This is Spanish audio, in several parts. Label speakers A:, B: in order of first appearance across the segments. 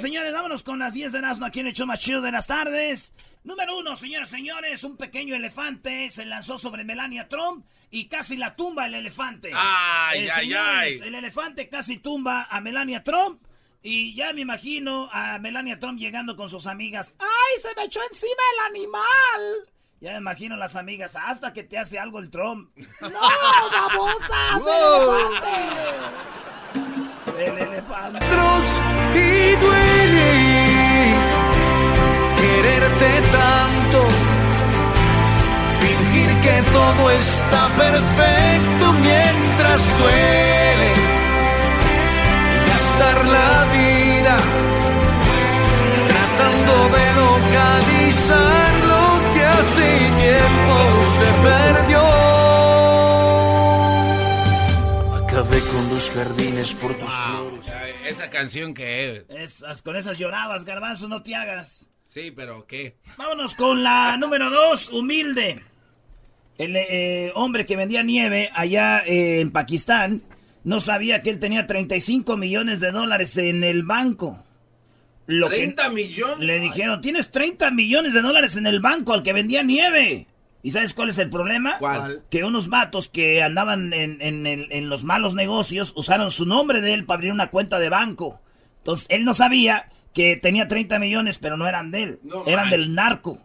A: Señores, vámonos con las 10 de Erasno aquí en el show más chido de las tardes. Número uno, señores, señores, un pequeño elefante se lanzó sobre Melania Trump y casi la tumba el elefante.
B: ¡Ay,
A: Eh,
B: ay,
A: señores,
B: ay!
A: El elefante casi tumba a Melania Trump. Y ya me imagino a Melania Trump llegando con sus amigas. ¡Ay, se me echó encima el animal! Ya me imagino las amigas, hasta que te hace algo el Trump. ¡No, babosas! ¡El elefante! El elefante.
C: y quererte tanto, fingir que todo está perfecto mientras duele, gastar la vida tratando de localizar lo que hace tiempo se perdió. Acabé con los jardines por tus flores.
B: Ay, Esa canción que...
A: Esas, con esas llorabas, garbanzo, no te hagas.
B: Sí, pero ¿qué?
A: Vámonos con la número dos, humilde. El eh, hombre que vendía nieve allá eh, en Pakistán no sabía que él tenía 35 millones de dólares en el banco. Lo que-
B: ¿30 millones?
A: Le dijeron, tienes 30 millones de dólares en el banco al que vendía nieve. ¿Y sabes cuál es el problema?
B: ¿Cuál?
A: Que unos vatos que andaban en, en el- en los malos negocios usaron su nombre de él para abrir una cuenta de banco. Entonces, él no sabía que tenía 30 millones, pero no eran de él.
B: No
A: eran del narco.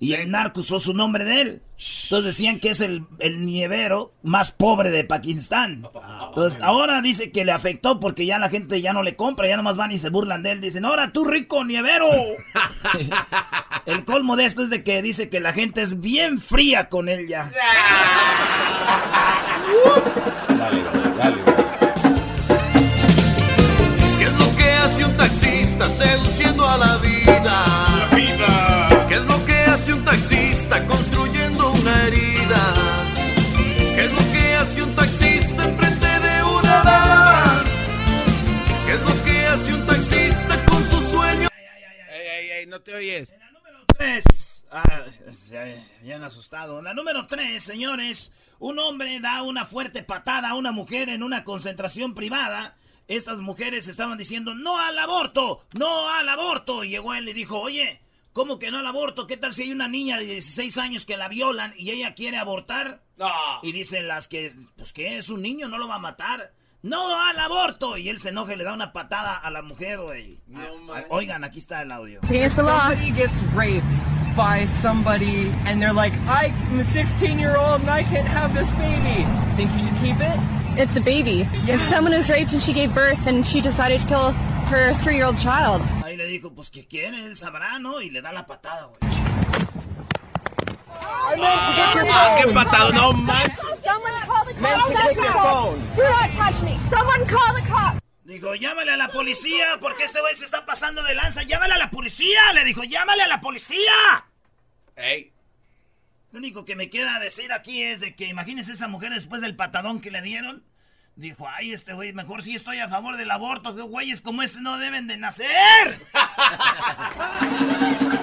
A: Y el narco usó su nombre de él. Entonces decían que es el, el nievero más pobre de Pakistán. Entonces ahora dice que le afectó porque ya la gente ya no le compra, ya nomás van y se burlan de él. Dicen, ahora tú rico nievero. el colmo de esto es de que dice que la gente es bien fría con él ya.
B: Dale, dale.
D: ¿Qué 10. En la
A: número 3. Ah, bien asustado. La número 3, señores. Un hombre da una fuerte patada a una mujer en una concentración privada. Estas mujeres estaban diciendo, no al aborto, no al aborto. Y llegó él y dijo, oye, ¿Cómo que no al aborto? ¿Qué tal si hay una niña de 16 años que la violan y ella quiere abortar? Y dicen las que, pues que es un niño, no lo va a matar. No al aborto. Y él se enoja y le da una patada a la mujer, güey.
B: No,
A: Ah,
B: man.
A: Oigan, aquí está el audio.
E: Somebody gets raped by somebody and they're like, I'm a 16 year old and I can't have this baby. Think you should keep it?
F: It's a baby. If someone was raped and she gave birth and she decided to kill her three year old child.
A: Ahí le dijo, pues que quiere, él sabrá, ¿no? Y le da la patada, güey.
B: Ah, qué patado, no man.
E: Meant to your phone.
G: Do not touch me. Someone call the cops.
A: Dijo, llámale a la policía, porque este güey se está pasando de lanza. ¡Llámale a la policía! Le dijo, ¡llámale a la policía!
B: Ey,
A: Lo único que me queda decir aquí es de que imagínense esa mujer después del patadón que le dieron. Dijo, ay, este güey, mejor sí estoy a favor del aborto, que güeyes como este no deben de nacer.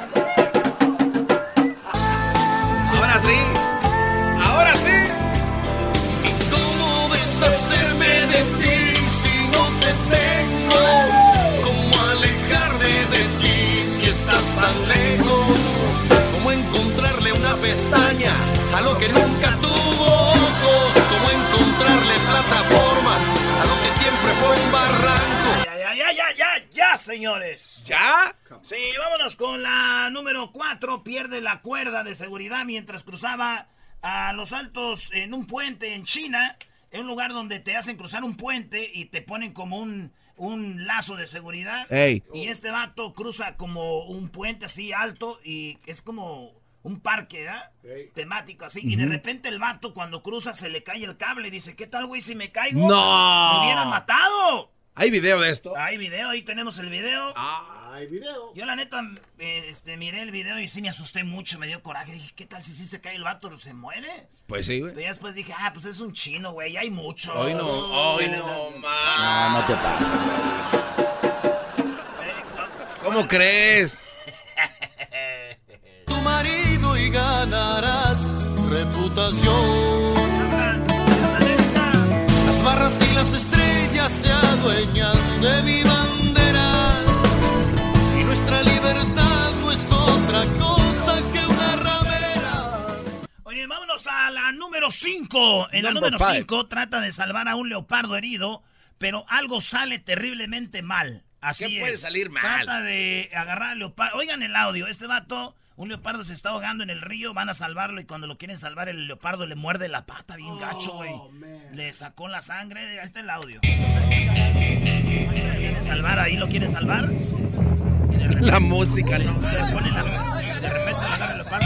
D: una pestaña a lo que nunca tuvo ojos? ¿Cómo encontrarle plataformas a lo que siempre fue un barranco?
A: Ya, ya, ya, ya, ya, ya, señores.
B: ¿Ya?
A: Sí, vámonos con la número 4. Pierde la cuerda de seguridad mientras cruzaba a los altos en un puente en China. En un lugar donde te hacen cruzar un puente y te ponen como un, un lazo de seguridad.
B: Ey.
A: Y este vato cruza como un puente así alto y es como un parque, ¿ah? Temático así. Y de repente el vato cuando cruza se le cae el cable y dice, ¿qué tal, güey, si me caigo?
B: ¡No!
A: Me hubieran matado.
B: ¿Hay video de esto?
A: Hay video, ahí tenemos el video.
B: Ah,
H: Hay video.
A: Yo la neta, eh, este, miré el video y sí me asusté mucho, me dio coraje. Dije, ¿qué tal si sí se cae el vato? ¿Se muere?
B: pues sí, güey.
A: Pero ya después dije, ah, pues es un chino, güey, hay mucho.
B: Hoy no, hoy no, man.
H: No, no te pases.
B: ¿Cómo crees?
D: tu marido y ganarás reputación. Las barras y las estrellas se adueñan de mi bandera. Y nuestra libertad no es otra cosa que una ramera.
A: Oye, vámonos a la número 5. En la número
B: five.
A: 5 trata de salvar a un leopardo herido, pero algo sale terriblemente mal. Así
B: ¿Qué puede
A: es.
B: salir mal?
A: Trata de agarrar al leopardo. Oigan el audio. Este vato, un leopardo se está ahogando en el río, van a salvarlo y cuando lo quieren salvar, el leopardo le muerde la pata bien gacho, güey. Le sacó la sangre. Ahí está el audio. ¿Lo quieren salvar? ¿Ahí lo quieren salvar? Y de repente-
B: La música, ¿no?
A: le pone la- de repente le agarra el leopardo.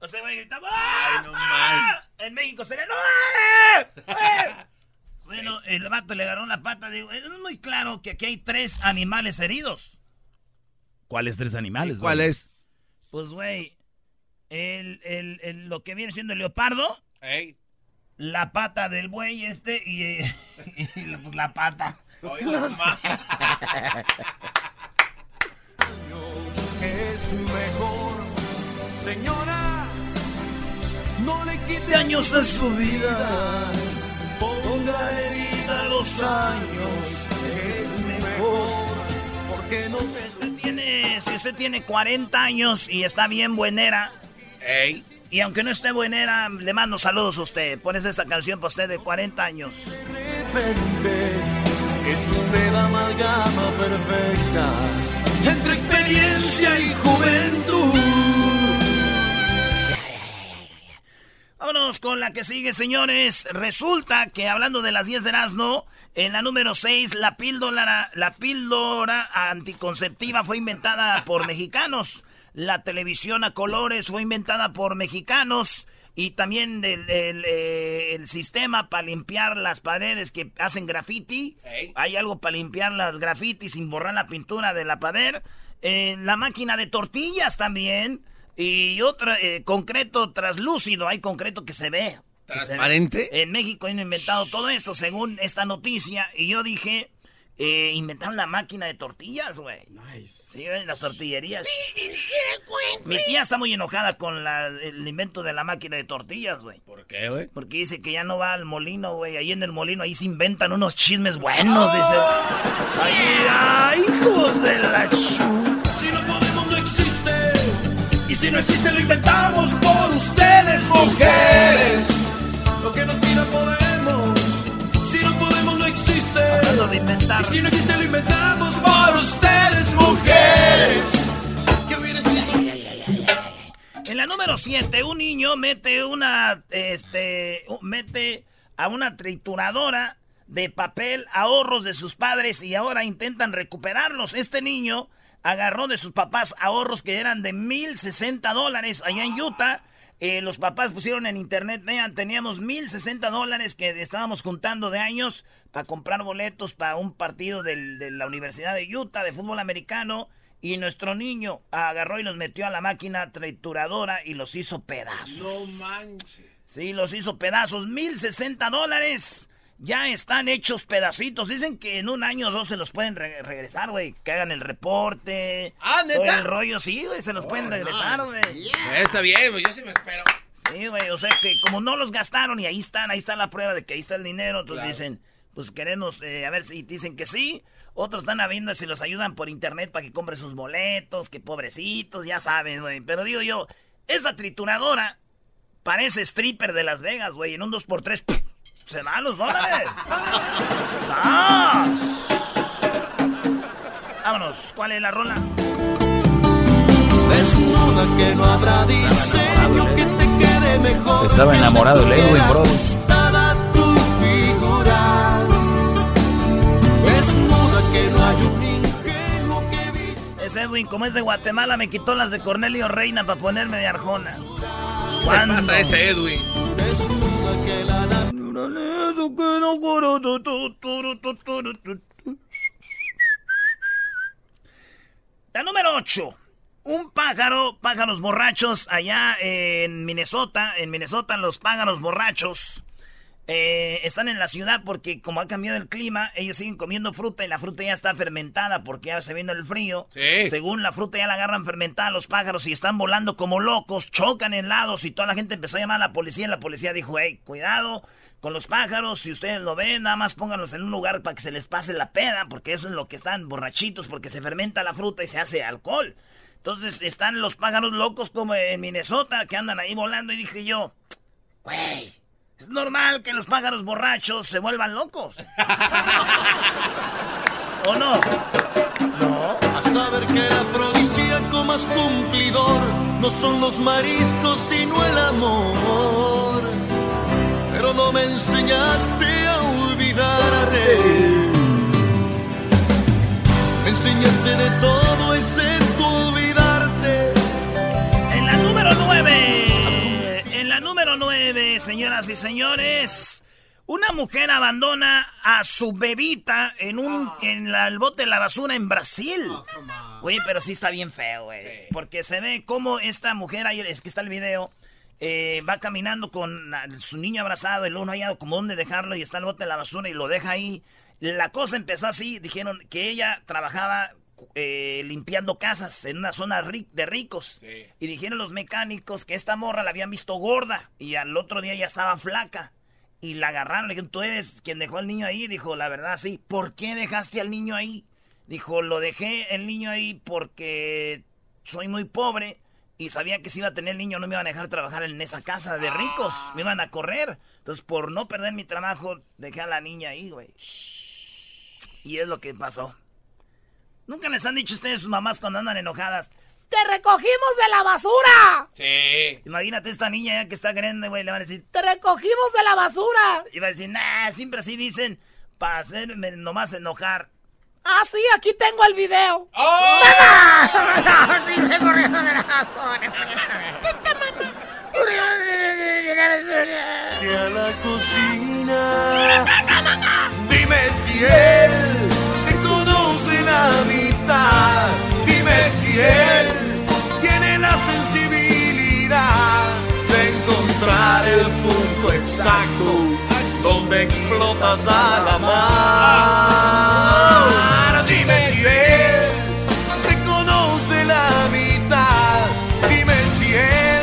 A: O sea, güey, gritaba
B: Ay, no
A: ¡Ah! En México sería ¡No! ¡Ah! ¡Ah! Bueno, el vato le agarró la pata. Digo, es muy claro que aquí hay tres animales heridos. ¿Cuáles tres animales,
B: ¿Cuál
A: güey?
B: es?
A: Pues, güey, el, el- el- lo que viene siendo el leopardo,
B: Ey.
A: la pata del buey este y, eh, pues la pata.
B: No, man.
D: Es mejor, señora. No le quite
A: años de su vida, los años, es mejor.
D: porque no
A: Si usted tiene, si usted tiene 40 años y está bien buenera,
B: Ey.
A: y aunque no esté buenera, le mando saludos a usted. Pones esta canción para usted de 40 años.
D: repente es usted la amalgama perfecta entre experiencia y juventud.
A: Vámonos con la que sigue, señores. Resulta que hablando de las 10 de Erasmo, en la número 6, la píldora, la píldora anticonceptiva fue inventada por mexicanos. La televisión a colores fue inventada por mexicanos. Y también el, el, eh, el sistema para limpiar las paredes que hacen graffiti. Hay algo para limpiar las grafitis sin borrar la pintura de la pared. Eh, la máquina de tortillas también. Y otra, eh, concreto traslúcido. Hay concreto que se ve. que se ve.
B: ¿Transparente?
A: En México han inventado todo esto según esta noticia. Y yo dije, eh, inventaron la máquina de tortillas, güey. Sí, güey, las tortillerías. Mi tía está muy enojada con la- el invento de la máquina de tortillas, güey.
B: ¿Por qué, güey?
A: Porque dice que ya no va al molino, güey. Ahí en el molino, ahí se inventan unos chismes buenos, dice. Ahí, ay, hijos de la chu.
D: Y si no existe, lo inventamos por ustedes, mujeres. Lo que no tira podemos. Si no podemos, no existe.
A: Hablando de inventar.
D: Y si no existe, lo inventamos por ustedes, mujeres. Que hubiera escrito
A: En la número 7, un niño mete una, este, mete a una trituradora de papel ahorros de sus padres y ahora intentan recuperarlos. Este niño agarró de sus papás ahorros que eran de mil sesenta dólares allá en Utah. Eh, los papás pusieron en internet, vean, teníamos mil sesenta dólares que estábamos juntando de años para comprar boletos para un partido del- de la Universidad de Utah de fútbol americano. Y nuestro niño agarró y los metió a la máquina trituradora y los hizo pedazos.
B: No manches.
A: Sí, los hizo pedazos. Mil sesenta dólares. Ya están hechos pedacitos. Dicen que en un año o dos se los pueden re- regresar, güey. Que hagan el reporte.
B: Ah, ¿neta?
A: todo El rollo, sí, güey. Se los pueden regresar, güey.
B: Eh, Está bien, pues yo sí me espero.
A: Sí, güey. O sea que como no los gastaron y ahí están, ahí está la prueba de que ahí está el dinero. Entonces
B: Claro.
A: dicen, pues queremos eh, a ver si dicen que sí. Otros están viendo si los ayudan por internet para que compre sus boletos. Que pobrecitos, ya saben, güey. Pero digo yo, esa trituradora parece stripper de Las Vegas, güey. En un 2x3 ¡pum! se dan los dólares. ¡Sas! Vámonos, ¿cuál es la rola?
D: Es Desnuda que no habrá diseño que te quede mejor.
H: Estaba enamorado el Edwin Bro.
A: Es Edwin, como es de Guatemala, me quitó las de Cornelio Reina para ponerme de Arjona. ¿Cuándo?
B: ¿Qué pasa ese Edwin?
A: Es Desnuda que la número 8. Un pájaro, pájaros borrachos allá en Minnesota. En Minnesota los pájaros borrachos eh, están en la ciudad porque como ha cambiado el clima, ellos siguen comiendo fruta y la fruta ya está fermentada porque ya se viene el frío.
B: Sí.
A: Según la fruta ya la agarran fermentada los pájaros y están volando como locos, chocan en lados y toda la gente empezó a llamar a la policía y la policía dijo, hey, cuidado con los pájaros, si ustedes lo ven, nada más pónganlos en un lugar para que se les pase la peda, porque eso es lo que están borrachitos, porque se fermenta la fruta y se hace alcohol. Entonces están los pájaros locos como en Minnesota que andan ahí volando y dije yo, güey, es normal que los pájaros borrachos se vuelvan locos. ¿O no? No.
D: A saber que el afrodisíaco más cumplidor no son los mariscos sino el amor. Pero no me enseñaste a olvidarte. Me enseñaste de todo excepto
A: señoras y señores. Una mujer abandona a su bebita en un en la- el bote de la basura en Brasil. Oye, pero sí está bien feo, güey. Porque se ve cómo esta mujer, ahí es que está el video, eh, va caminando con su niño abrazado y luego no haya como dónde dejarlo y está el bote de la basura y lo deja ahí. La cosa empezó así, dijeron que ella trabajaba eh, limpiando casas en una zona ri- de ricos. Y dijeron los mecánicos que esta morra la habían visto gorda y al otro día ya estaba flaca. Y la agarraron, le dijeron, tú eres quien dejó al niño ahí. Dijo, la verdad, sí. ¿Por qué dejaste al niño ahí? Dijo, lo dejé el niño ahí porque soy muy pobre y sabía que si iba a tener el niño no me iban a dejar trabajar en esa casa de ricos. Me iban a correr. Entonces, por no perder mi trabajo, dejé a la niña ahí, güey. Y es lo que pasó. Nunca les han dicho ustedes sus mamás cuando andan enojadas. ¡Te recogimos de la basura!
B: Sí.
A: Imagínate esta niña ya que está grande, güey, le van a decir, ¡Te recogimos de la basura! Y va a decir, nah, siempre así dicen, para hacerme nomás enojar. Ah, sí, aquí tengo el video.
B: ¡Oh!
A: Sí, me corrieron de la basura.
D: Que a la cocina. Dime si él si él tiene la sensibilidad de encontrar el punto exacto donde explotas a la mar. Dime si él te conoce la mitad. Dime si él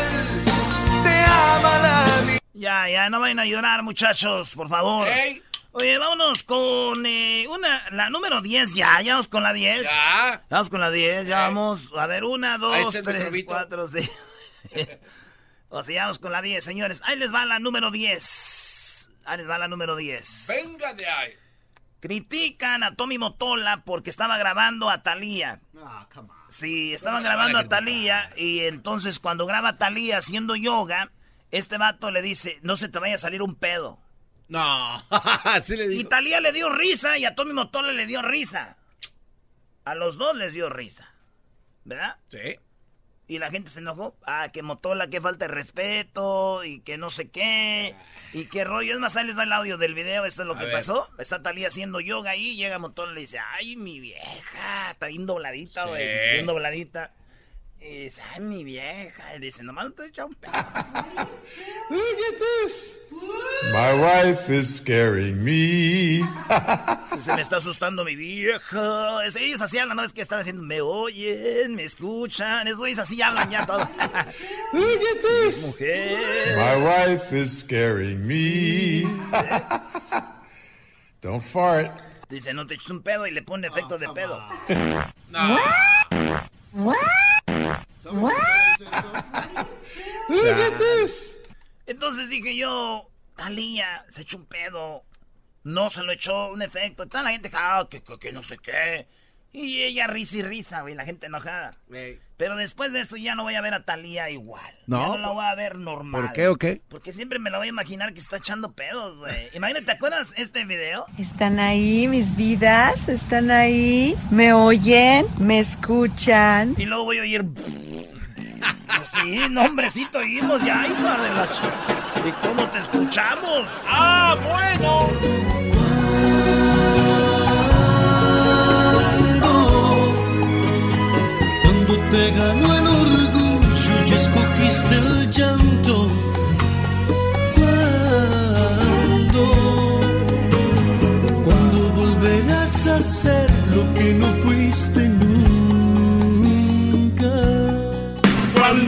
D: te ama la mitad.
A: Ya, ya, no vayan a llorar, muchachos, por favor.
B: Ey.
A: Oye, vámonos con eh, una, la número 10 ya, ya vamos con la 10.
B: Ya.
A: Vamos con la 10, ya
B: Ey.
A: vamos. A ver, una, dos, tres, cuatro, seis. o sea, ya vamos con la 10, señores. Ahí les va la número 10. Ahí les va la número 10.
B: Venga de ahí.
A: Critican a Tommy Motola porque estaba grabando a Thalía. Sí, estaban grabando a Thalía y entonces cuando graba a Thalía haciendo yoga, este vato le dice, no se te vaya a salir un pedo.
B: No. Así le
A: Y
B: digo.
A: Talía le dio risa y a Tommy Motola le dio risa. A los dos les dio risa. ¿Verdad?
B: Sí.
A: Y la gente se enojó. Ah, que Motola, que falta de respeto y que no sé qué. Y qué rollo. Es más, ahí les va el audio del video. Esto es lo
B: A
A: que
B: ver.
A: pasó. Está Talía haciendo yoga ahí. Llega Motola y le dice, ay, mi vieja. Está bien dobladita,
B: Sí.
A: güey. Bien dobladita. Y dice, ay, mi vieja. Y dice, nomás no te he echado un pedo.
I: My wife is scaring me.
A: Se me está asustando mi vieja. Es- Ellos así hablan, no es que estaba diciendo, me oyen, me escuchan. Esos güeyes así hablan ya todo. Mujer.
I: My wife is scaring me. Don't fart.
A: Dice, no te eches un pedo y le pone efecto de pedo.
B: No.
I: Look at this.
A: Entonces dije yo, Talía, se echó un pedo. No se lo echó un efecto. Toda la gente, ah, que, que, que no sé qué. Y ella risa y risa, güey, la gente enojada. Pero después de esto ya no voy a ver a Talía igual.
B: No,
A: Ya no la voy a ver normal.
B: ¿Por qué o qué?
A: Porque siempre me la voy a imaginar que está echando pedos, güey. Imagínate, ¿te acuerdas este video?
J: ¿Están ahí mis vidas? ¿Están ahí? ¿Me oyen? ¿Me escuchan?
A: Y luego voy a oír... sí, no, hombrecito, oímos ya, hija de la... ch- ¿Y cómo te escuchamos?
K: ¡Ah, bueno!
D: Cuando te ganó el orgullo y escogiste el llanto. Cuando, cuando volverás a ser lo que no fuiste nunca.